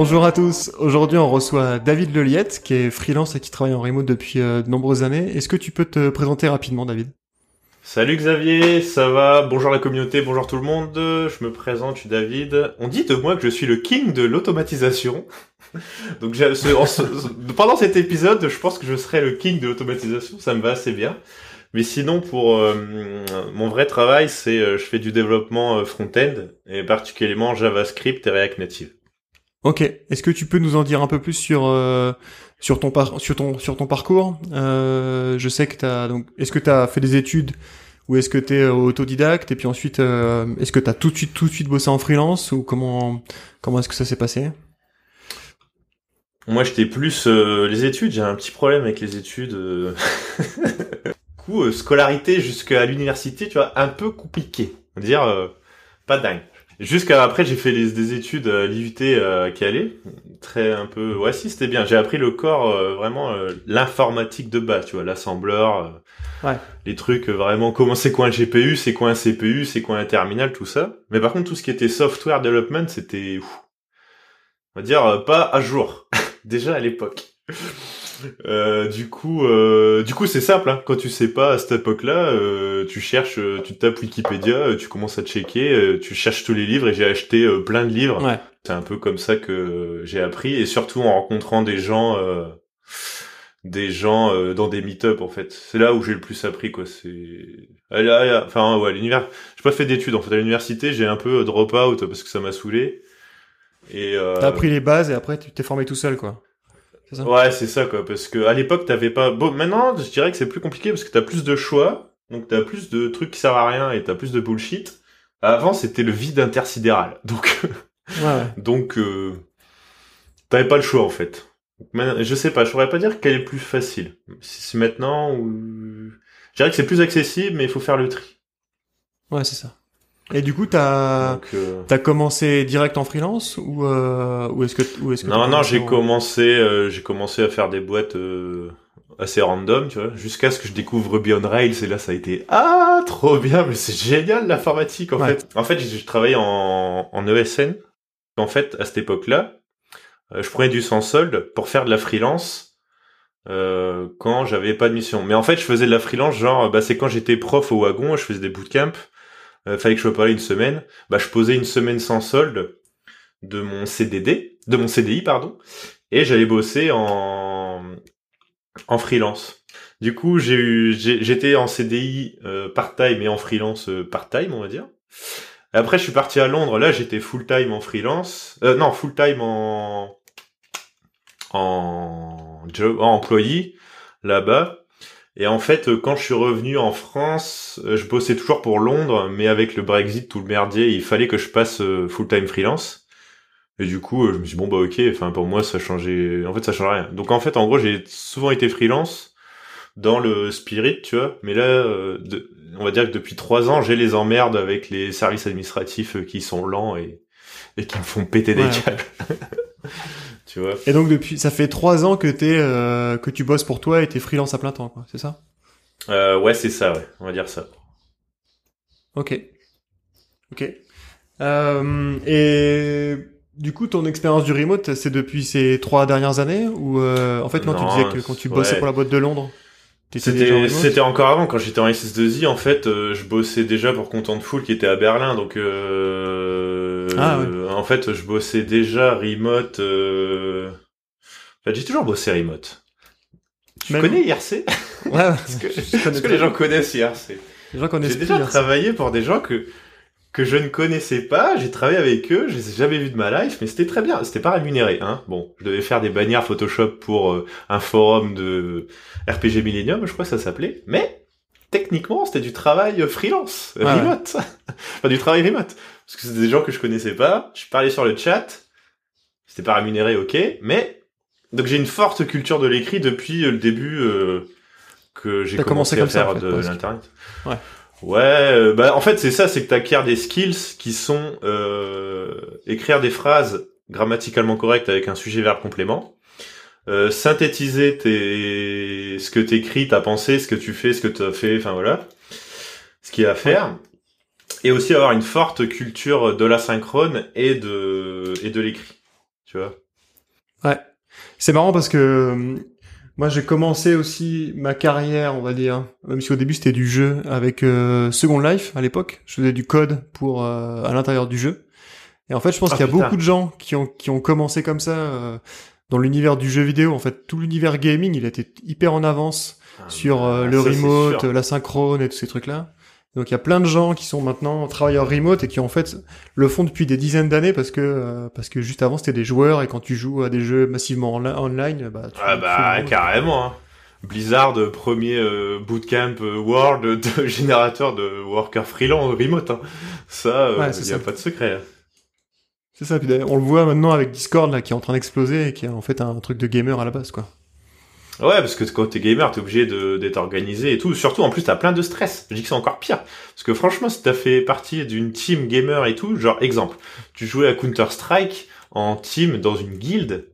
Bonjour à tous. Aujourd'hui, on reçoit David Leliette, qui est freelance et qui travaille en remote depuis euh, de nombreuses années. Est-ce que tu peux te présenter rapidement, David? Salut Xavier, ça va? Bonjour la communauté, bonjour tout le monde. Je me présente, je suis David. On dit de moi que je suis le king de l'automatisation. Donc pendant cet épisode, je pense que je serai le king de l'automatisation, ça me va assez bien. Mais sinon, pour euh, mon vrai travail, c'est euh, je fais du développement front-end et particulièrement JavaScript et React Native. Ok. Est-ce que tu peux nous en dire un peu plus sur euh, sur ton par sur ton sur ton parcours? Euh, Je sais que t'as donc. Est-ce que t'as fait des études ou est-ce que t'es autodidacte? Et puis ensuite euh, est-ce que t'as tout de suite tout de suite bossé en freelance ou comment comment est-ce que ça s'est passé? Moi, j'étais plus les études. J'ai un petit problème avec les études. coup, scolarité jusqu'à l'université, tu vois, un peu compliqué. Dire pas dingue. Jusqu'à après, j'ai fait des études à l'IUT à Calais. Très un peu, ouais, si, c'était bien. J'ai appris le corps, euh, vraiment, euh, l'informatique de base, tu vois, l'assembleur, euh, ouais. les trucs, vraiment, comment c'est quoi un GPU, c'est quoi un CPU, c'est quoi un terminal, tout ça. Mais par contre, tout ce qui était software development, c'était, on va dire, pas à jour. Déjà à l'époque. Euh, du coup, euh, du coup, c'est simple. Hein. Quand tu sais pas à cette époque-là, euh, tu cherches, euh, tu tapes Wikipédia, euh, tu commences à checker, euh, tu cherches tous les livres et j'ai acheté plein de livres. Ouais. C'est un peu comme ça que j'ai appris et surtout en rencontrant des gens, des gens dans des meet-up en fait. C'est là où j'ai le plus appris quoi. C'est, enfin ouais, l'univers. J'ai pas fait d'études en fait à l'université. J'ai un peu drop out parce que ça m'a saoulé. Et t'as appris les bases et après tu t'es formé tout seul quoi. Ouais, c'est ça quoi, parce que à l'époque t'avais pas. Bon, maintenant je dirais que c'est plus compliqué parce que t'as plus de choix, donc t'as plus de trucs qui servent à rien et t'as plus de bullshit. Avant c'était le vide intersidéral, donc ouais. donc euh... t'avais pas le choix en fait. Je sais pas, je pourrais pas dire qu'elle est plus facile. Si c'est maintenant ou je dirais que c'est plus accessible, mais il faut faire le tri. Ouais, c'est ça. Et du coup, t'as euh... as commencé direct en freelance ou euh, ou est-ce que ou est-ce que non non j'ai commencé euh, j'ai commencé à faire des boîtes euh, assez random tu vois jusqu'à ce que je découvre Ruby on Rails et là ça a été ah trop bien mais c'est génial l'informatique en fait. En fait j'ai travaillé en en ESN en fait à cette époque-là euh, je prenais du sans solde pour faire de la freelance euh, quand j'avais pas de mission. Mais en fait je faisais de la freelance genre bah c'est quand j'étais prof au wagon je faisais des bootcamps fallait que je sois pas une semaine, bah je posais une semaine sans solde de mon CDD, de mon CDI pardon, et j'allais bosser en en freelance. Du coup, j'ai eu j'étais en CDI euh, part-time et en freelance euh, part-time, on va dire. après, je suis parti à Londres. Là, j'étais full-time en freelance. Euh, non, full-time en en en employé là-bas. Et en fait, euh, quand je suis revenu en France, euh, je bossais toujours pour Londres, mais avec le Brexit, tout le merdier, il fallait que je passe euh, full-time freelance. Et du coup, je me suis dit, bon, bah ok, enfin pour moi, ça changeait... En fait, ça change rien. Donc en fait, en gros, j'ai souvent été freelance dans le spirit, tu vois. Mais là, on va dire que depuis trois ans, j'ai les emmerdes avec les services administratifs qui sont lents et, et qui me font péter des câbles. Tu vois. Et donc depuis, ça fait trois ans que t'es euh, que tu bosses pour toi et t'es freelance à plein temps, quoi. C'est ça? Euh, Ouais, c'est ça. Ouais, on va dire ça. Ok. Ok. Euh, et du coup, ton expérience du remote, c'est depuis ces trois dernières années ou en fait, non, tu disais que quand tu bossais pour la boîte de Londres, c'était c'était encore avant quand j'étais en SS2I en fait euh, je bossais déjà pour Contentful qui était à Berlin donc euh, ah, ouais. en fait je bossais déjà remote euh... enfin, j'ai toujours bossé remote. Tu connais IRC ouais, est-ce que, est que les gens connaissent IRC les gens connaissent j'ai déjà travaillé pour des gens que que je ne connaissais pas, j'ai travaillé avec eux, je les ai jamais vus de ma life, mais c'était très bien, c'était pas rémunéré, hein. Bon, je devais faire des bannières Photoshop pour euh, un forum de RPG Millennium, je crois que ça s'appelait, mais techniquement, c'était du travail freelance, remote. enfin, du travail remote. Parce que c'était des gens que je connaissais pas. Je parlais sur le chat. C'était pas rémunéré, ok. Mais, donc j'ai une forte culture de l'écrit depuis le début euh, que j'ai commencé, à faire de l'internet. Ouais. Ouais, euh, bah en fait c'est ça, c'est que tu acquiers des skills qui sont euh, écrire des phrases grammaticalement correctes avec un sujet-verbe complément, euh, synthétiser tes... ce que t'écris, ta pensée, ce que tu fais, ce que tu as fait, enfin voilà, ce qu'il y a à faire, et aussi avoir une forte culture de l'asynchrone et de et de l'écrit, tu vois? Ouais, c'est marrant parce que moi, j'ai commencé aussi ma carrière, on va dire, même si au début c'était du jeu, avec euh, Second Life à l'époque. Je faisais du code pour euh, à l'intérieur du jeu. Et en fait, je pense ah, qu'il y a beaucoup de gens qui ont qui ont commencé comme ça euh, dans l'univers du jeu vidéo. En fait, tout l'univers gaming, il était hyper en avance ah, sur bah, le remote, la synchrone et tous ces trucs-là. Donc il y a plein de gens qui sont maintenant travailleurs remote et qui en fait le font depuis des dizaines d'années parce que euh, parce que juste avant c'était des joueurs et quand tu joues à des jeux massivement en online bah tu ah bah carrément hein. Blizzard premier euh, bootcamp euh, world de générateur de worker freelance remote hein. ça il y a pas de secret. Hein. C'est ça puis on le voit maintenant avec Discord là qui est en train d'exploser et qui est en fait un truc de gamer à la base quoi. Ouais, parce que quand t'es gamer, t'es obligé d'être organisé et tout. Surtout, en plus, t'as plein de stress. Je dis que c'est encore pire. Parce que franchement, si t'as fait partie d'une team gamer et tout, genre, exemple, tu jouais à Counter-Strike en team dans une guilde,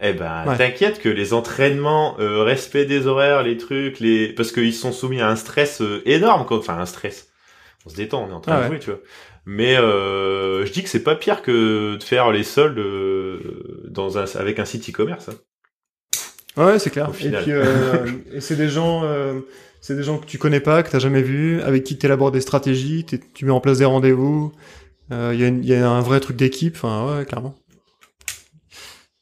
eh ben, t'inquiète que les entraînements, euh, respect des horaires, les trucs, les, parce qu'ils sont soumis à un stress euh, énorme, quoi. Enfin, un stress. On se détend, on est en train de jouer, tu vois. Mais euh, je dis que c'est pas pire que de faire les soldes dans un, avec un site e-commerce. Hein. Ouais, c'est clair. Et puis, euh, c'est des gens, euh, c'est des gens que tu connais pas, que t'as jamais vu, avec qui tu élabores des stratégies, tu mets en place des rendez-vous. Il euh, y, y, a un vrai truc d'équipe. Enfin, ouais, clairement.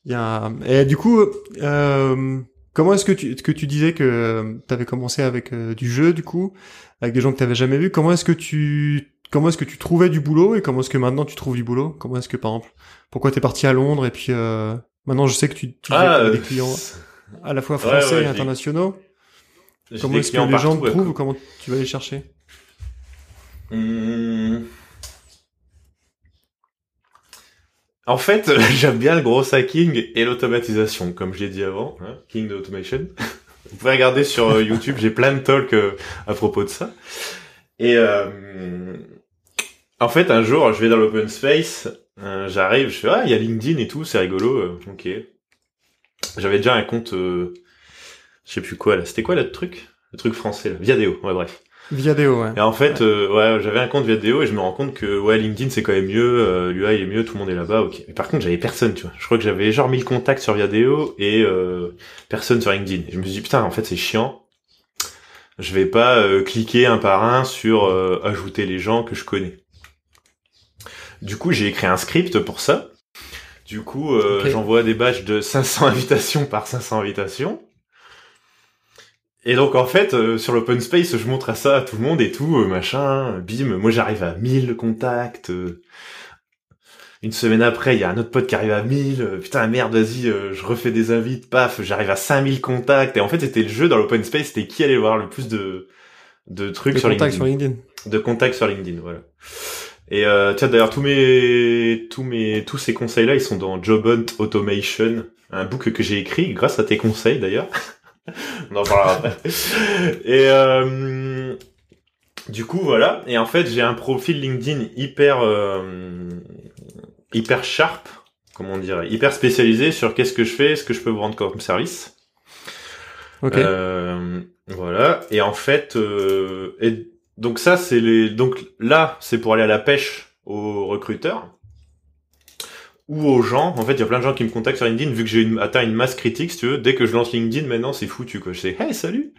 Y a... Et du coup, euh, comment est-ce que tu, que tu disais que tu avais commencé avec euh, du jeu, du coup, avec des gens que tu jamais vu Comment est-ce que tu comment est-ce que tu trouvais du boulot et comment est-ce que maintenant tu trouves du boulot? Comment est-ce que par exemple, pourquoi t'es parti à Londres et puis maintenant je sais que tu, tu ah, des clients à la fois français et internationaux. Comment est-ce que les gens te trouvent Comment tu vas les chercher? Hmm. En fait, j'aime bien le gros hacking et l'automatisation, comme j'ai dit avant, hein, King de Automation. Vous pouvez regarder sur euh, YouTube, j'ai plein de talks euh, à propos de ça. Et euh, en fait, un jour, je vais dans l'open space, j'arrive, je fais ah, il y a LinkedIn et tout, c'est rigolo. ok. J'avais déjà un compte, euh, je sais plus quoi là. C'était quoi le truc? Le truc français là. Viadeo. Ouais, bref. Viadeo, ouais. Et en fait, ouais, euh, j'avais un compte Viadeo et je me rends compte que ouais, LinkedIn c'est quand même mieux, euh, l'UI est mieux, tout le monde est là-bas, ok. Mais par contre, j'avais personne, tu vois. Je crois que j'avais genre 1000 contacts sur Viadeo et euh, personne sur LinkedIn. Et je me suis dit putain, en fait c'est chiant. Je vais pas euh, cliquer un par un sur ajouter les gens que je connais. Du coup, j'ai écrit un script pour ça du coup, euh, j'envoie des badges de 500 invitations par 500 invitations. Et donc en fait, euh, sur l'open space, je montre à ça à tout le monde et tout, euh, machin, bim, moi j'arrive à 1000 contacts. une semaine après, il y a un autre pote qui arrive à 1000. putain, merde, vas-y, je refais des invites, paf, j'arrive à 5000 contacts. Et en fait, c'était le jeu dans l'open space, c'était qui allait voir le plus de, de trucs sur, LinkedIn. sur LinkedIn. De contacts sur LinkedIn, voilà. Et euh, tiens d'ailleurs tous mes tous mes tous ces conseils là ils sont dans Job Hunt Automation, un book que j'ai écrit grâce à tes conseils d'ailleurs. On en parlera après. Et euh, du coup voilà et en fait j'ai un profil LinkedIn hyper euh, hyper sharp, comment on dirait, hyper spécialisé sur qu'est-ce que je fais, ce que je peux vous rendre comme service. Ok. Euh, voilà et en fait euh, et donc ça, c'est les. Donc là, c'est pour aller à la pêche aux recruteurs ou aux gens. En fait, il y a plein de gens qui me contactent sur LinkedIn vu que j'ai atteint une masse critique. Si tu veux, dès que je lance LinkedIn, maintenant c'est foutu quoi. Je sais, hey salut,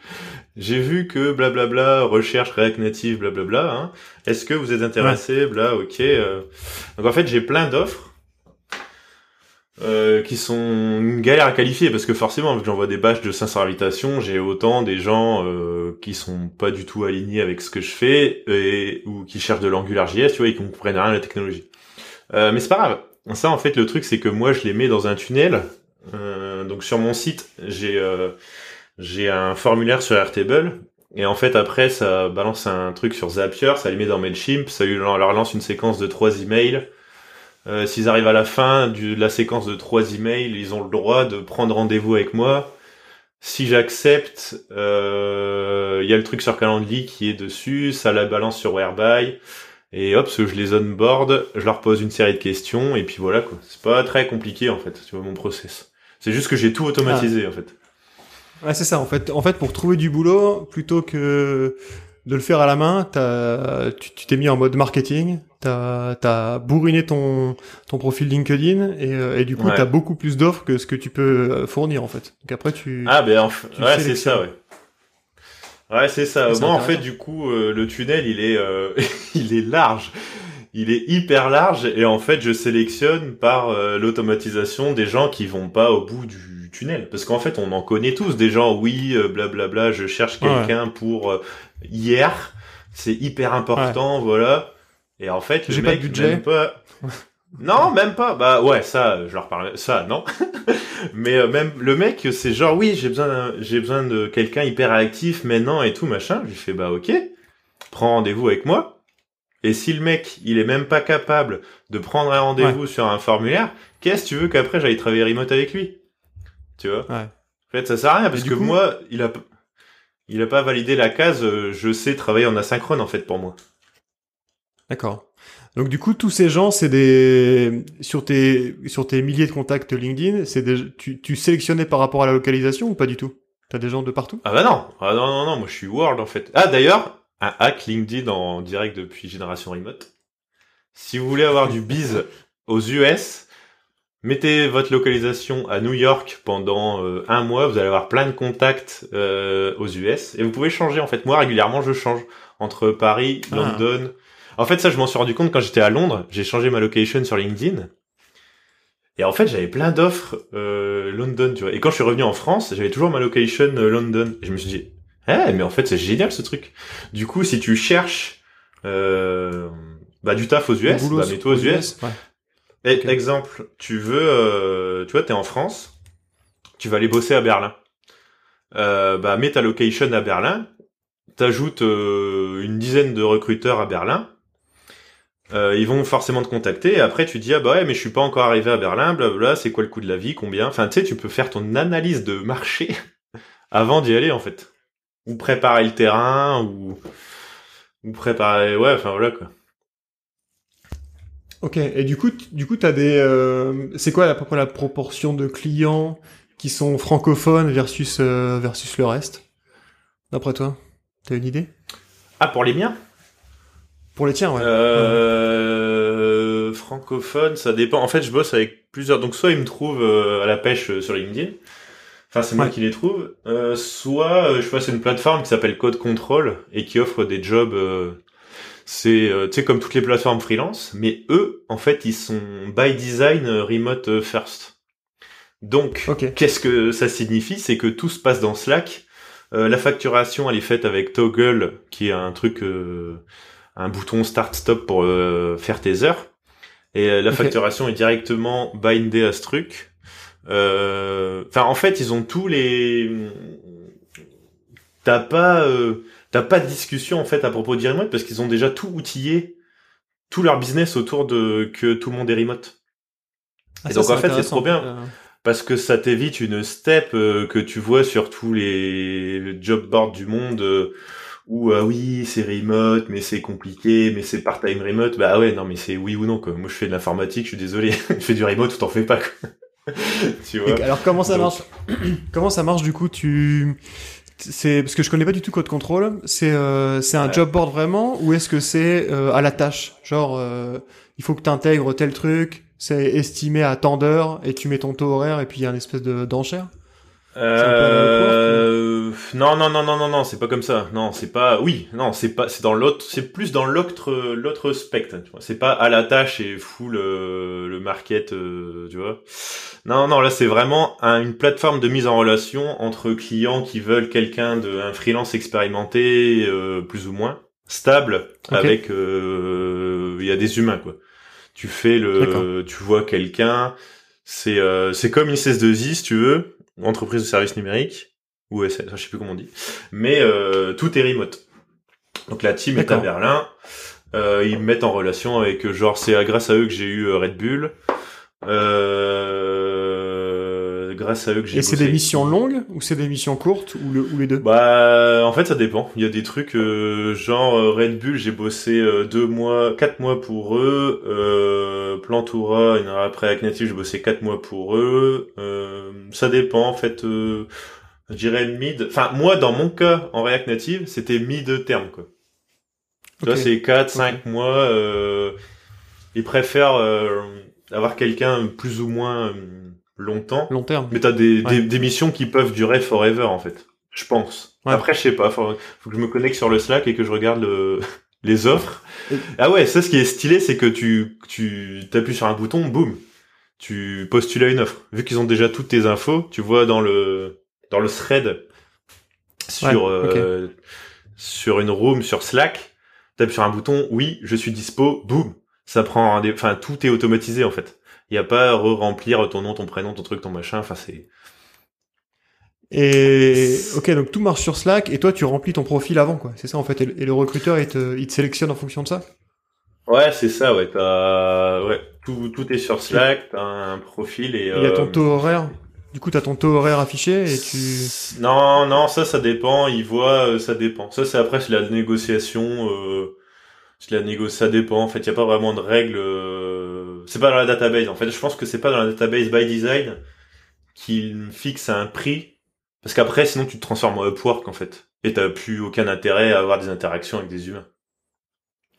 j'ai vu que blablabla recherche React Native blablabla. Hein. Est-ce que vous êtes intéressé, bla, ok. Euh. Donc en fait, j'ai plein d'offres euh, qui sont une galère à qualifier parce que forcément, vu que j'envoie des bâches de 500 invitations, j'ai autant des gens euh, qui sont pas du tout alignés avec ce que je fais et ou qui cherchent de l'AngularJS, tu vois, et qui comprennent rien à la technologie. Euh, mais c'est pas grave. Ça, en fait, le truc, c'est que moi, je les mets dans un tunnel. Euh, donc sur mon site, j'ai j'ai un formulaire sur Airtable Et en fait, après, ça balance un truc sur Zapier, ça les met dans Mailchimp, ça leur lance une séquence de trois emails. Euh, S'ils arrivent à la fin de la séquence de trois emails, ils ont le droit de prendre rendez-vous avec moi. Si j'accepte, euh, il y a le truc sur Calendly qui est dessus, ça la balance sur Whereby. Et hop, je les onboard, je leur pose une série de questions, et puis voilà quoi. C'est pas très compliqué en fait, tu vois, mon process. C'est juste que j'ai tout automatisé en fait. Ouais, c'est ça. En fait, en fait, pour trouver du boulot, plutôt que de le faire à la main, as, tu t'es mis en mode marketing, t'as as bourriné ton ton profil LinkedIn et, euh, et du coup tu t'as beaucoup plus d'offres que ce que tu peux euh, fournir en fait. Donc après tu ah ben enfin, ouais c'est ça ouais. Ouais c'est ça. Moi en fait du coup euh, le tunnel il est il est large. Il est hyper large et en fait je sélectionne par l'automatisation des gens qui vont pas au bout du tunnel. Parce qu'en fait, on en connaît tous des gens, oui, blablabla, euh, bla, bla, je cherche quelqu'un pour euh, hier, c'est hyper important, voilà. Et en fait, j'ai pas de budget. Pas... non, même pas. Bah ouais, ça, je leur parle. Ça, non. Mais euh, même le mec, c'est genre, oui, j'ai besoin, j'ai besoin de quelqu'un hyper actif maintenant et tout machin. Je lui fais, bah ok, prends rendez-vous avec moi. Et si le mec, il est même pas capable de prendre un rendez-vous sur un formulaire, qu'est-ce que tu veux qu'après j'aille travailler remote avec lui? Tu vois? Ouais. En fait, ça sert à rien parce que moi, il a, il a pas validé la case. Euh, je sais travailler en asynchrone en fait pour moi. D'accord. Donc du coup, tous ces gens, c'est des sur tes sur tes milliers de contacts LinkedIn, c'est des tu tu sélectionnais par rapport à la localisation ou pas du tout? T'as des gens de partout? Ah bah non, ah non non non, moi je suis world en fait. Ah d'ailleurs, un hack LinkedIn en direct depuis Génération Remote. Si vous voulez avoir du biz aux US, Mettez votre localisation à New York pendant euh, un mois, vous allez avoir plein de contacts euh, aux US et vous pouvez changer. En fait, moi régulièrement, je change entre Paris, ah. London. En fait, ça, je m'en suis rendu compte quand j'étais à Londres. J'ai changé ma location sur LinkedIn. Et en fait, j'avais plein d'offres euh, London, tu vois. Et quand je suis revenu en France, j'avais toujours ma location London. Et je me suis dit, eh, mais en fait, c'est génial ce truc. Du coup, si tu cherches bah, du taf aux US, bah, mets-toi aux US. Exemple, tu veux, euh, tu vois, t'es en France, tu vas aller bosser à Berlin. Euh, bah, mets ta location à Berlin, t'ajoutes euh, une dizaine de recruteurs à Berlin. Euh, ils vont forcément te contacter et après tu dis ah bah ouais mais je suis pas encore arrivé à Berlin blablabla c'est quoi le coût de la vie combien? Enfin tu sais tu peux faire ton analyse de marché avant d'y aller en fait. Ou préparer le terrain ou ou préparer ouais enfin voilà quoi. Ok, et du coup, du coup, t'as des, euh, c'est quoi à peu près la proportion de clients qui sont francophones versus euh, versus le reste, d'après toi? T'as une idée? Ah, pour les miens? Pour les tiens, ouais. Euh, francophone, ça dépend. En fait, je bosse avec plusieurs. Donc, soit ils me trouvent à la pêche sur LinkedIn. Enfin, c'est moi qui les trouve. soit je passe une plateforme qui s'appelle Code Control et qui offre des jobs c'est euh, tu sais comme toutes les plateformes freelance, mais eux en fait ils sont by design euh, remote euh, first. Donc qu'est-ce que ça signifie? C'est que tout se passe dans Slack. la facturation elle est faite avec Toggle qui est un truc un bouton start stop pour faire tes heures et la facturation est directement bindée à ce truc. Enfin en fait ils ont tous les t'as pas t'as pas de discussion en fait à propos de remote parce qu'ils ont déjà tout outillé, tout leur business autour de que tout le monde est remote. Ah, et donc en fait c'est trop bien euh. parce que ça t'évite une step euh, que tu vois sur tous les job boards du monde euh, où ah oui c'est remote mais c'est compliqué mais c'est part-time remote bah ouais non mais c'est oui ou non quoi. Moi je fais de l'informatique, je suis désolé, je fais du remote ou t'en fais pas quoi. tu vois. alors comment ça marche Comment ça marche du coup tu c'est parce que je connais pas du tout Code Control. C'est euh, c'est un job board vraiment ou est-ce que c'est euh, à la tâche? Genre euh, il faut que tu intègres tel truc, c'est estimé à tant d'heures et tu mets ton taux horaire et puis il y a une espèce de d'enchère? Euh... Non, non, non, non, non, non, c'est pas comme ça. Non, c'est pas. Oui, non, c'est pas. C'est dans l'autre. C'est plus dans l'autre, l'autre spectre. Tu vois. C'est pas à la tâche et full le, le market. Euh, tu vois. Non, non, là, c'est vraiment une plateforme de mise en relation entre clients qui veulent quelqu'un de un freelance expérimenté, euh, plus ou moins stable, avec. Euh, il y a des humains quoi. Tu fais le. Tu vois quelqu'un. C'est c'est comme une 16 2 i si tu veux entreprise de services numériques, ou ESN, je sais plus comment on dit. Mais euh, tout est remote. Donc la team est à Berlin. Euh, ils me mettent en relation avec genre c'est grâce à eux que j'ai eu euh, Red Bull. Euh, grâce à eux que j'ai. Et c'est des missions longues ou c'est des missions courtes ou, le, ou les deux? Bah en fait ça dépend. Il y a des trucs euh, genre Red Bull j'ai bossé deux mois, quatre mois pour eux. Euh, Plantura une heure après j'ai bossé quatre mois pour eux. ça dépend en fait. je dirais mid. Enfin moi dans mon cas en React Native c'était mid terme quoi. Tu vois, c'est 4, 5 mois. Euh, ils préfèrent euh, avoir quelqu'un plus ou moins euh, longtemps. Long terme. Mais t'as des, des, des, missions qui peuvent durer forever, en fait. Je pense. Après, je sais pas. Faut, faut, que je me connecte sur le Slack et que je regarde le, les offres. Ah ouais, ça, ce qui est stylé, c'est que tu, tu t'appuies sur un bouton, boum. Tu postules à une offre. Vu qu'ils ont déjà toutes tes infos, tu vois dans le, dans le thread sur, euh, sur une room, sur Slack, tape sur un bouton, oui, je suis dispo, boum, ça prend un enfin tout est automatisé en fait. Il y a pas à re-remplir ton nom, ton prénom, ton truc, ton machin, enfin c'est et ok, donc tout marche sur Slack et toi tu remplis ton profil avant quoi, c'est ça en fait. Et le, recruteur il te, il te sélectionne en fonction de ça? Ouais, c'est ça, ouais. T'as, ouais, tout, tout est sur Slack, t'as un profil et. Il y a ton euh, taux horaire. Du coup, t'as ton taux horaire affiché et tu. Non, non, ça, ça dépend. Il voit, euh, ça dépend. Ça, c'est après, c'est la négociation. Euh, la négo, ça dépend. En fait, il y a pas vraiment de règles. Euh... C'est pas dans la database. En fait, je pense que c'est pas dans la database by design qu'il fixe un prix. Parce qu'après, sinon, tu te transformes en Upwork, en fait. Et t'as plus aucun intérêt à avoir des interactions avec des humains.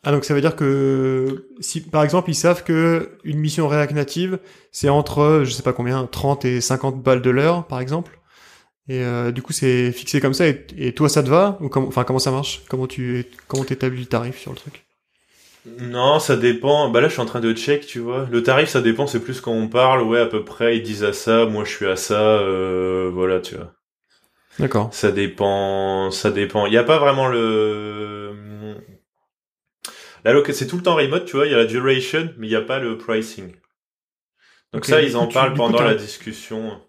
Ah donc ça veut dire que si par exemple ils savent que une mission React Native c'est entre je sais pas combien 30 et 50 balles de l'heure par exemple et euh, du coup c'est fixé comme ça et, toi ça te va? Ou comment enfin comment ça marche? Comment tu comment t'établis le tarif sur le truc? Non, ça dépend. Bah là, je suis en train de check, tu vois. Le tarif, ça dépend. C'est plus quand on parle. Ouais, à peu près, ils disent à ça. Moi, je suis à ça. Euh, voilà, tu vois. D'accord. Ça dépend. Ça dépend. Il n'y a pas vraiment le c'est tout le temps remote, tu vois, il y a la duration, mais il n'y a pas le pricing. Donc ça, ils en parlent pendant la discussion.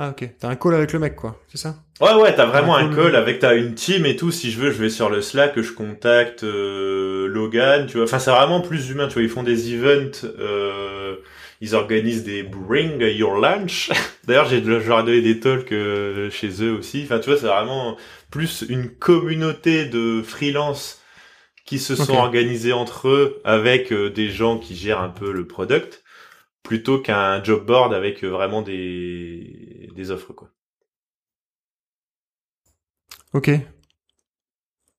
Ah ok, t'as un call avec le mec quoi, c'est ça? Ouais ouais, t'as vraiment un, call, avec t'as une team et tout. Si je veux, je vais sur le Slack, je contacte euh, Logan, tu vois. Enfin c'est vraiment plus humain, tu vois. Ils font des events, euh, ils organisent des Bring Your Lunch. D'ailleurs j'ai leur donné des talks euh, chez eux aussi. Enfin tu vois, c'est vraiment plus une communauté de freelance qui se sont organisés entre eux avec euh, des gens qui gèrent un peu le product plutôt qu'un job board avec euh, vraiment des des offres quoi. Ok.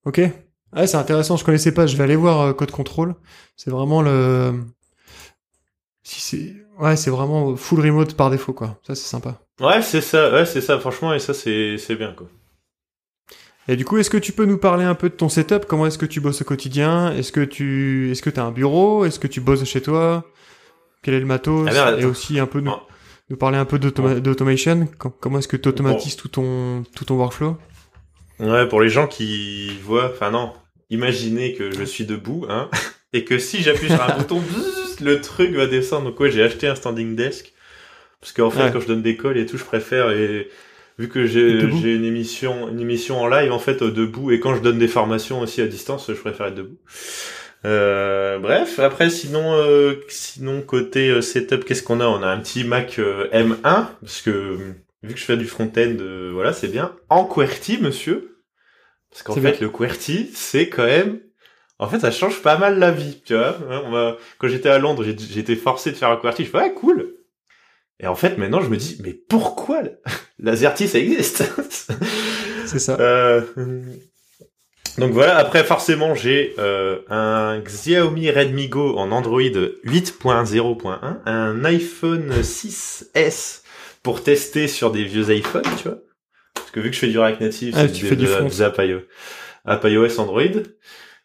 Ok. Ah, c'est intéressant, je connaissais pas, je vais aller voir euh, Code Control. C'est vraiment le si c'est ouais, c'est vraiment full remote par défaut quoi. Ça c'est sympa. Ouais, c'est ça. Ouais, c'est ça franchement et ça c'est c'est bien quoi. Et du coup, est-ce que tu peux nous parler un peu de ton setup? Comment est-ce que tu bosses au quotidien? Est-ce que tu est-ce que tu as un bureau? Est-ce que tu bosses chez toi? Quel est le matos ah, Et aussi un peu nous, nous parler un peu d'automation. Comment est-ce que tu automatises tout ton tout ton workflow? Ouais, pour les gens qui voient, enfin non, imaginez que je suis debout, hein, et que si j'appuie sur un bouton, le truc va descendre. Donc ouais, j'ai acheté un standing desk. Parce qu'en fait, quand je donne des calls et tout, je préfère et vu que j'ai une émission une émission en live en fait euh, debout. Et quand je donne des formations aussi à distance je préfère être debout euh, bref après sinon euh, sinon côté setup qu'est-ce qu'on a? On a un petit Mac M1 parce que vu que je fais du front-end voilà c'est bien en QWERTY monsieur parce qu'en fait le QWERTY c'est quand même en fait, ça change pas mal la vie, tu vois. Quand j'étais à Londres, j'ai été forcé de faire un QWERTY. Je fais, ouais, cool. Et en fait, maintenant, je me dis, mais pourquoi l'Azerty, ça existe? C'est ça. Euh... Donc voilà, après forcément j'ai euh, un Xiaomi Redmi Go en Android 8.0.1, un iPhone 6S pour tester sur des vieux iPhones, tu vois. Parce que vu que je fais du React Native, ah, c'est des, des, app iOS Android.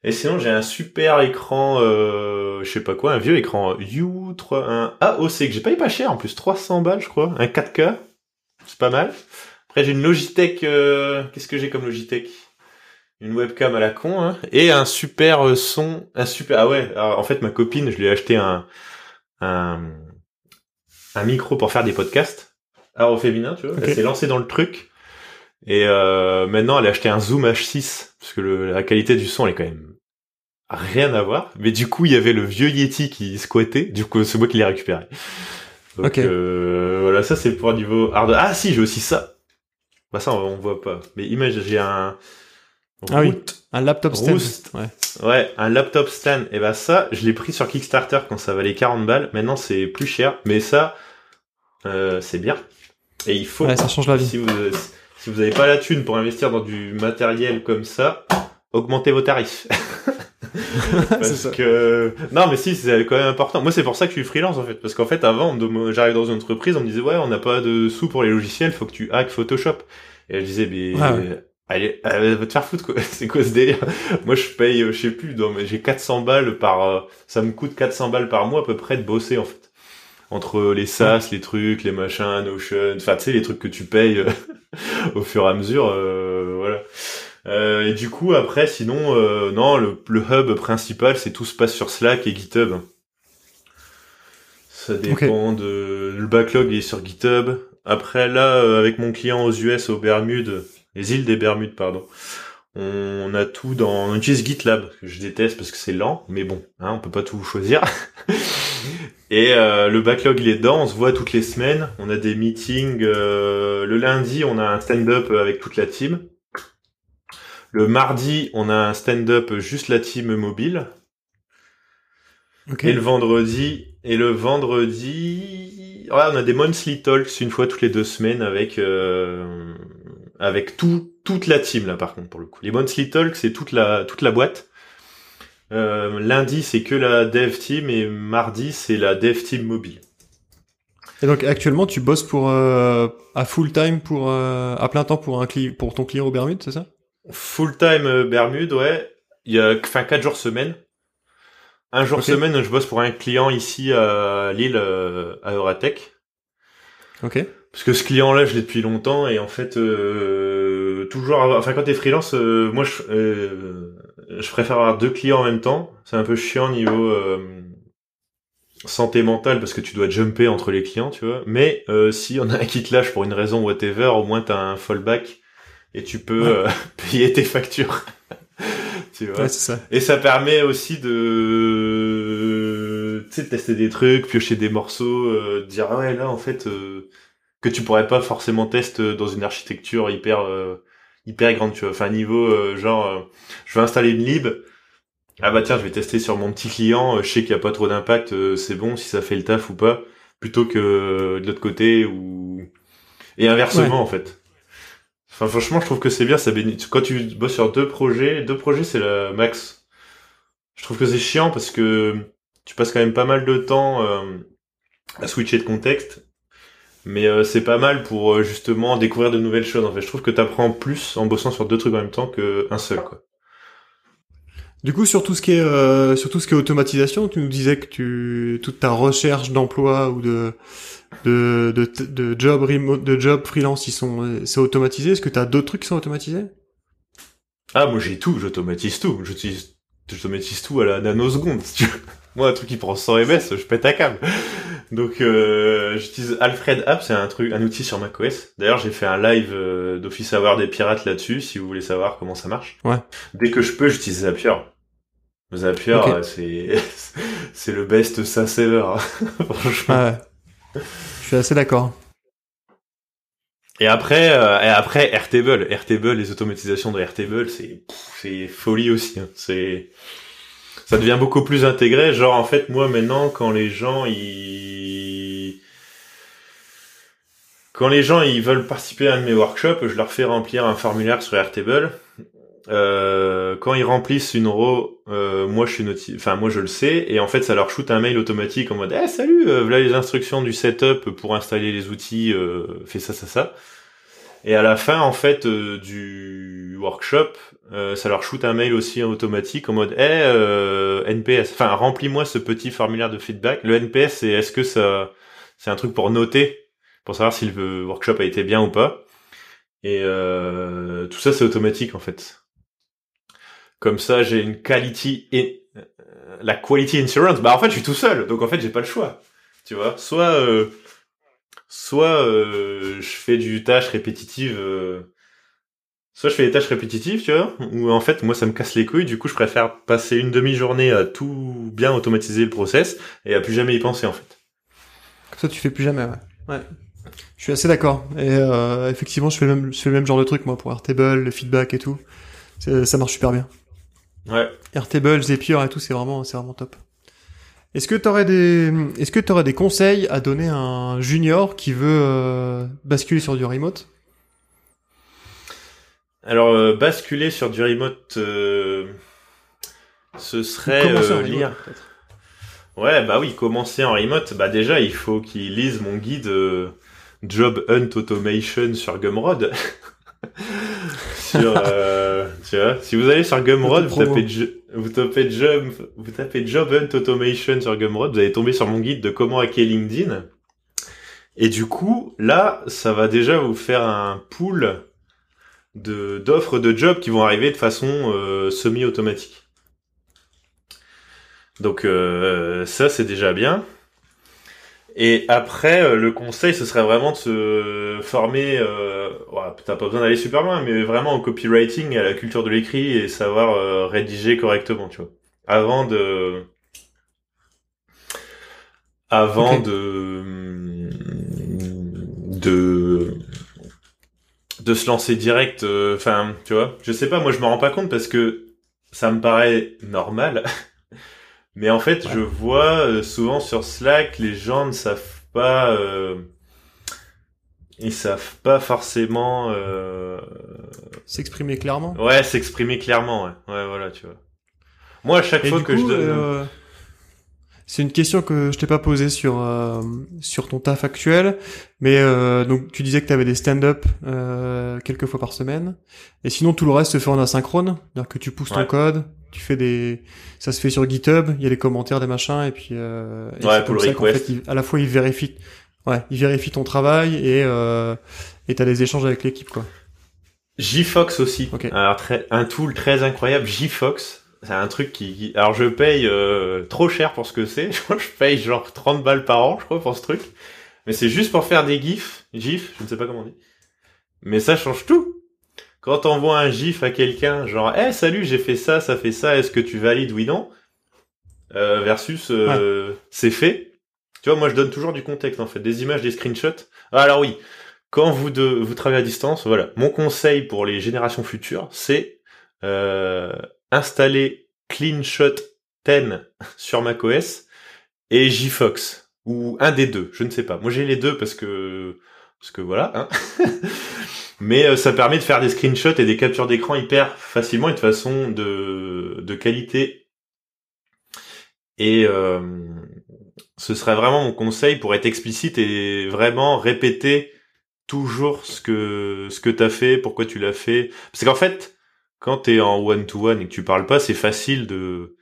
Et sinon, j'ai un super écran, euh, je sais pas quoi, un vieux écran U3, un AOC que j'ai payé pas cher en plus, 300 balles je crois, un 4K, c'est pas mal. Après j'ai une Logitech, euh, qu'est-ce que j'ai comme Logitech? Une webcam à la con, hein, et un super euh, son, un super, ah ouais, en fait ma copine, je lui ai acheté un, un, un micro pour faire des podcasts, alors au féminin, tu vois, elle s'est lancée dans le truc. Et euh, maintenant, elle a acheté un Zoom H6 parce que le, la qualité du son elle est quand même rien à voir. Mais du coup, il y avait le vieux Yeti qui squattait. Du coup, c'est moi qui l'ai récupéré. Donc, Ok. euh, voilà, ça c'est pour niveau hard. Ah si, j'ai aussi ça. Bah ça, on, on voit pas. Mais imagine, j'ai un Ah oui. Un laptop stand. Roost. Ouais. Ouais, un laptop stand. Et bah ça, je l'ai pris sur Kickstarter quand ça valait 40 balles. Maintenant, c'est plus cher. Mais ça, euh, c'est bien. Et il faut Ouais, ça change la vie. si vous si vous avez pas la thune pour investir dans du matériel comme ça, augmentez vos tarifs. Parce ça. que non, mais si c'est quand même important. Moi, c'est pour ça que je suis freelance en fait, parce qu'en fait, avant, j'arrive dans une entreprise, on me disait ouais, on n'a pas de sous pour les logiciels, faut que tu hack Photoshop. Et je disais mais Ah ouais. Allez, allez, va te faire foutre quoi. C'est quoi ce délire? Moi, je paye, euh, je sais plus, j'ai 400 balles par, euh, ça me coûte 400 balles par mois à peu près de bosser en fait. Entre les SaaS, les trucs, les machins, Notion, enfin tu sais les trucs que tu payes euh, au fur et à mesure, euh, voilà. Euh, et du coup après sinon euh, non le, le hub principal c'est tout se passe sur Slack et GitHub. Ça dépend de le backlog est sur GitHub. Après là euh, avec mon client aux US aux Bermudes, les îles des Bermudes pardon. On a tout dans on utilise GitLab que je déteste parce que c'est lent mais bon hein, on peut pas tout choisir. Et euh, le backlog il est dedans, on se voit toutes les semaines, on a des meetings. euh, le lundi on a un stand-up avec toute la team. Le mardi on a un stand-up juste la team mobile. Ok. Et le vendredi, et le vendredi, ouais, on a des monthly talks une fois toutes les deux semaines avec euh, avec tout toute la team là par contre pour le coup. Les monthly talks c'est toute la toute la boîte. Euh, lundi c'est que la dev team et mardi c'est la dev team mobile. Et donc actuellement, tu bosses pour euh, à full time pour euh, à plein temps pour un cli pour ton client au Bermudes, c'est ça? Full time euh, Bermude, ouais. Il y a enfin quatre jours semaine. Un jour semaine, je bosse pour un client ici à Lille, euh, à Euratech. Ok. Parce que ce client-là, je l'ai depuis longtemps et en fait, euh, toujours, avoir- enfin quand t'es freelance, euh, moi, je, euh, je préfère avoir deux clients en même temps. C'est un peu chiant niveau euh, santé mentale parce que tu dois jumper entre les clients, tu vois. Mais euh, si on a un qui te lâche pour une raison whatever, au moins t'as un fallback et tu peux Ouais. euh, payer tes factures. tu vois. Ouais, c'est ça. Et ça permet aussi de, tu sais, de tester des trucs, piocher des morceaux, euh, de dire ah ouais là en fait euh, que tu pourrais pas forcément tester dans une architecture hyper euh, hyper grande, tu vois. Enfin niveau euh, genre, euh, je vais installer une lib. Ah bah tiens, je vais tester sur mon petit client. euh, je sais qu'il y a pas trop d'impact, euh, c'est bon si ça fait le taf ou pas, plutôt que euh, de l'autre côté ou et inversement en fait. Enfin, franchement, je trouve que c'est bien. Ça béni- Quand tu bosses sur deux projets, deux projets, c'est la max. Je trouve que c'est chiant parce que tu passes quand même pas mal de temps euh, à switcher de contexte. Mais euh, c'est pas mal pour euh, justement découvrir de nouvelles choses. En fait, je trouve que t'apprends plus en bossant sur deux trucs en même temps qu'un seul, quoi. Du coup, sur tout ce qui est euh, sur tout ce qui est automatisation, tu nous disais que tu toute ta recherche d'emploi ou de de de, de job remote, de job freelance, ils sont c'est automatisé. Est-ce que tu as d'autres trucs qui sont automatisés? Ah, moi j'ai tout, j'automatise tout. J'utilise, j'automatise tout à la nanoseconde. Si tu veux. Moi, un truc qui prend 100 ms, je pète un câble. Donc, euh, j'utilise Alfred App, c'est un truc, un outil sur macOS. D'ailleurs, j'ai fait un live euh, d'Office Hour des pirates là-dessus, si vous voulez savoir comment ça marche. Ouais. Dès que je peux, j'utilise Zapier. Zapier, c'est, c'est le best SaaS ever. hein. Franchement. Ah ouais. Je suis assez d'accord. Et après, euh, et après Airtable, Airtable, les automatisations de Airtable, c'est c'est folie aussi. hein. C'est ça devient beaucoup plus intégré. Genre en fait, moi maintenant, quand les gens ils quand les gens ils veulent participer à un de mes workshops, je leur fais remplir un formulaire sur Airtable. Euh, quand ils remplissent une row, euh, moi je suis noti- enfin moi je le sais et en fait ça leur shoot un mail automatique en mode eh salut, euh, voilà les instructions du setup pour installer les outils, euh, fais ça ça ça. Et à la fin en fait euh, du workshop, euh, ça leur shoot un mail aussi automatique en mode eh euh, NPS, enfin remplis-moi ce petit formulaire de feedback. Le NPS c'est est-ce que ça c'est un truc pour noter pour savoir si le workshop a été bien ou pas. Et euh, tout ça c'est automatique en fait. Comme ça, j'ai une quality la quality insurance. Bah en fait, je suis tout seul, donc en fait, j'ai pas le choix. Tu vois, soit soit euh, je fais du tâche répétitive euh, soit je fais des tâches répétitives, tu vois, ou en fait, moi, ça me casse les couilles. Du coup, je préfère passer une demi-journée à tout bien automatiser le process et à plus jamais y penser, en fait. Comme ça, tu fais plus jamais, ouais. Ouais. Je suis assez d'accord. Et euh, effectivement, je fais, le même, je fais le même genre de truc, moi, pour Airtable, le feedback et tout. Ça marche super bien. Ouais. Airtable, Zapier et tout, c'est vraiment, c'est vraiment top. Est-ce que t'aurais des, est-ce que t'aurais des conseils à donner à un junior qui veut euh, basculer sur du remote? Alors, euh, basculer sur du remote, euh, ce serait en remote, lire. peut-être. Ouais, bah oui, commencer en remote, bah déjà, il faut qu'il lise mon guide euh, Job Hunt Automation sur Gumroad. sur, euh, tu vois, si vous allez sur Gumroad, vous tapez Job, vous tapez Job Hunt Automation sur Gumroad, vous allez tomber sur mon guide de comment hacker LinkedIn. Et du coup, là, ça va déjà vous faire un pool de d'offres de jobs qui vont arriver de façon euh, semi-automatique. Donc euh, ça c'est déjà bien. Et après euh, le conseil ce serait vraiment de se former. Euh, ouais, T'as pas besoin d'aller super loin, mais vraiment au copywriting à la culture de l'écrit et savoir euh, rédiger correctement, tu vois. Avant de, avant de de de se lancer direct. euh, Enfin, tu vois. Je sais pas. Moi je me rends pas compte parce que ça me paraît normal. Mais en fait, Ouais. je vois euh, souvent sur Slack, les gens ne savent pas, euh, ils savent pas forcément, euh, S'exprimer clairement. ouais, s'exprimer clairement, ouais, ouais, voilà, tu vois. Moi, à chaque Et fois que coup, je donne, euh, c'est une question que je t'ai pas posée sur euh, sur ton taf actuel, mais euh, donc tu disais que tu avais des stand-up euh, quelques fois par semaine, et sinon tout le reste se fait en asynchrone, c'est-à-dire que tu pousses ton code, tu fais des, ça se fait sur GitHub, il y a les commentaires des machins, et puis euh, et Ouais, qu'en request. fait, il- à la fois il vérifie, ouais, il vérifie ton travail et euh, et t'as des échanges avec l'équipe quoi. JFox aussi. Ok. Alors très, un tool très incroyable, JFox. C'est un truc qui, alors je paye euh, trop cher pour ce que c'est. Je paye genre 30 balles par an, je crois, pour ce truc. Mais c'est juste pour faire des gifs, gifs, je ne sais pas comment on dit. Mais ça change tout. Quand t'envoies un gif à quelqu'un, genre, eh salut, j'ai fait ça, ça fait ça, est-ce que tu valides oui non? Euh, Versus, euh, c'est fait. Tu vois, moi je donne toujours du contexte en fait, des images, des screenshots. Ah, alors oui, quand vous de, vous travaillez à distance, voilà, mon conseil pour les générations futures, c'est euh, installer CleanShot 10 sur macOS et JFox ou un des deux, je ne sais pas. Moi j'ai les deux parce que parce que voilà. Hein. Mais euh, ça permet de faire des screenshots et des captures d'écran hyper facilement et de façon de de qualité. Et euh, ce serait vraiment mon conseil pour être explicite et vraiment répéter toujours ce que ce que t'as fait, pourquoi tu l'as fait. Parce qu'en fait, quand t'es en one to one et que tu parles pas, c'est facile de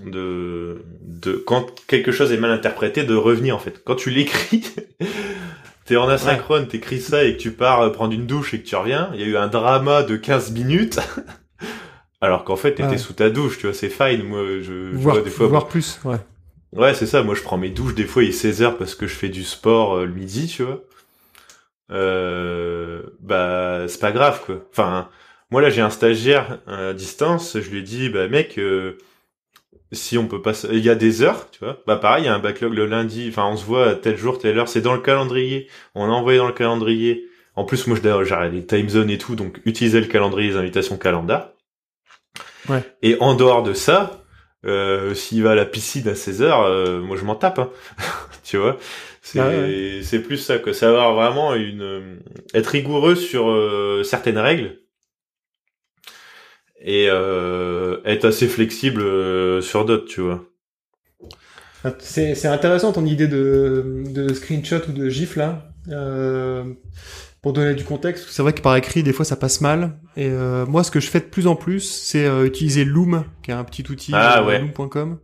de de quand quelque chose est mal interprété de revenir en fait. Quand tu l'écris, t'es en asynchrone, t'écris ça et que tu pars euh, prendre une douche et que tu reviens, il y a eu un drama de 15 minutes. Alors qu'en fait, t'étais Ouais. sous ta douche, tu vois, c'est fine. Moi, je, je Voir, vois des fois voir plus, ouais. Ouais, c'est ça. Moi, je prends mes douches. Des fois, il est 16 heures parce que je fais du sport euh, le midi, tu vois. Euh, bah, c'est pas grave, quoi. Enfin, moi, là, j'ai un stagiaire euh, à distance. Je lui ai dit, bah, mec, euh, si on peut pas... Il y a des heures, tu vois. Bah, pareil, il y a un backlog le lundi. Enfin, on se voit tel jour, telle heure. C'est dans le calendrier. On a envoyé dans le calendrier. En plus, moi, j'ai les time zones et tout. Donc, utilisez le calendrier, les invitations calenda. Ouais. Et en dehors de ça, euh, s'il va à la piscine à 16 heures, euh, moi je m'en tape, hein. tu vois? C'est Ah ouais, c'est plus ça que savoir vraiment une euh, être rigoureux sur euh, certaines règles et euh, être assez flexible euh, sur d'autres, tu vois. C'est, c'est intéressant ton idée de, de screenshot ou de gif là. Euh, pour donner du contexte, c'est vrai que par écrit, des fois, ça passe mal. Et euh, moi, ce que je fais de plus en plus, c'est euh, utiliser Loom, qui est un petit outil, Ah, euh, ouais. loom.com,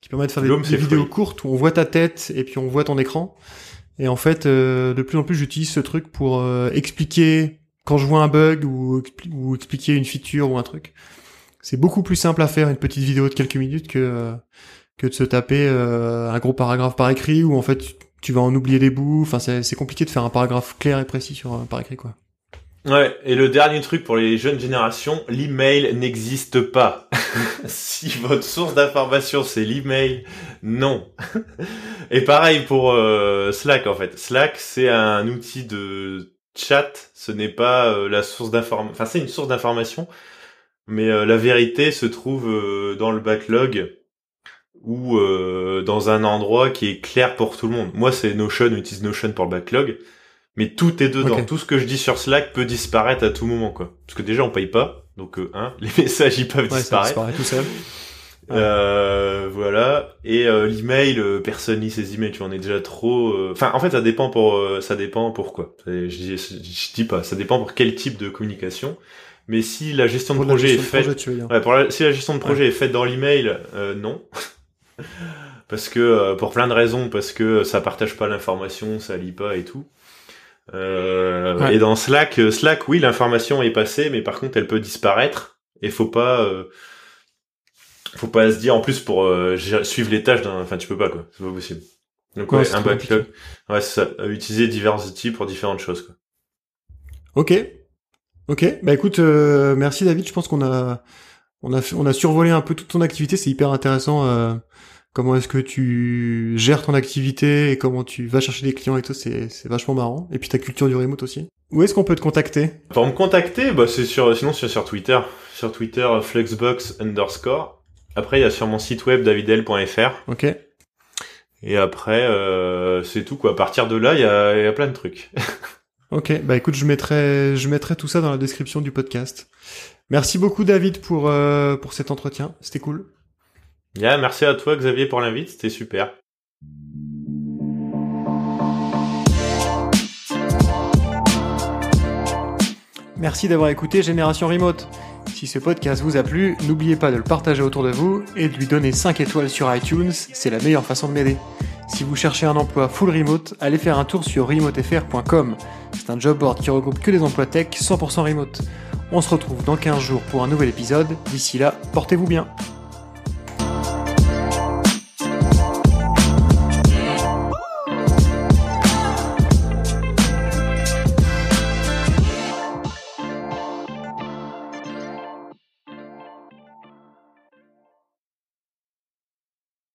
qui permet de faire des, Loom, des c'est vidéos courtes où on voit ta tête et puis on voit ton écran. Et en fait, euh, de plus en plus, j'utilise ce truc pour euh, expliquer quand je vois un bug ou, expli- ou expliquer une feature ou un truc. C'est beaucoup plus simple à faire une petite vidéo de quelques minutes que que de se taper euh, un gros paragraphe par écrit où en fait tu- vas en oublier des bouts. Enfin, c'est c'est compliqué de faire un paragraphe clair et précis sur euh, par écrit quoi. Ouais, et le dernier truc pour les jeunes générations, l'email n'existe pas. si votre source d'information c'est l'email, non. et pareil pour euh, Slack en fait. Slack c'est un outil de chat, ce n'est pas euh, la source d'information. Enfin c'est une source d'information, mais euh, la vérité se trouve dans le backlog ou dans un endroit qui est clair pour tout le monde. Moi c'est Notion, utilise Notion pour le backlog mais tout est dedans. Tout ce que je dis sur Slack peut disparaître à tout moment, quoi. Parce que déjà, on paye pas, donc euh, hein, les messages ils peuvent disparaître. Ça tout seul. Euh, voilà. Et euh, l'email, euh, personne lit ses emails. Tu en es déjà trop. Euh, enfin, en fait, ça dépend pour. ça dépend pourquoi. Je, je, je, dis pas. Ça dépend pour quel type de communication. Mais si la gestion de projet est faite, ouais, pour la, si la gestion de projet est faite dans l'email, non. parce que pour plein de raisons, parce que ça partage pas l'information, ça lit pas et tout. Euh, Et dans Slack, Slack, oui, l'information est passée, mais par contre, elle peut disparaître. Et faut pas, euh, faut pas se dire en plus pour euh, suivre les tâches d'un. Enfin, tu peux pas quoi, c'est pas possible. Donc ouais, un backlog, ouais, c'est ça. Utiliser divers outils pour différentes choses. Quoi. Ok, ok. Bah écoute, merci David. Je pense qu'on a, on a, on a survolé un peu toute ton activité. C'est hyper intéressant comment est-ce que tu gères ton activité et comment tu vas chercher des clients et tout, c'est, c'est vachement marrant. Et puis ta culture du remote aussi. Où est-ce qu'on peut te contacter? Pour me contacter, bah c'est sur, sinon c'est sur Twitter. Sur Twitter, Flexbox underscore. Après, il y a sur mon site web davidel.fr. Ok. Et après, euh, c'est tout quoi. À partir de là, il y a, y a plein de trucs. ok, bah écoute, je mettrai, je mettrai tout ça dans la description du podcast. Merci beaucoup David pour euh, pour cet entretien. C'était cool. Yeah, merci à toi Xavier pour l'invite, c'était super. Merci d'avoir écouté Génération Remote. Si ce podcast vous a plu, n'oubliez pas de le partager autour de vous et de lui donner 5 étoiles sur iTunes, c'est la meilleure façon de m'aider. Si vous cherchez un emploi full remote, allez faire un tour sur remotefr.com. C'est un job board qui regroupe que des emplois tech 100% remote. On se retrouve dans 15 jours pour un nouvel épisode. D'ici là, portez-vous bien.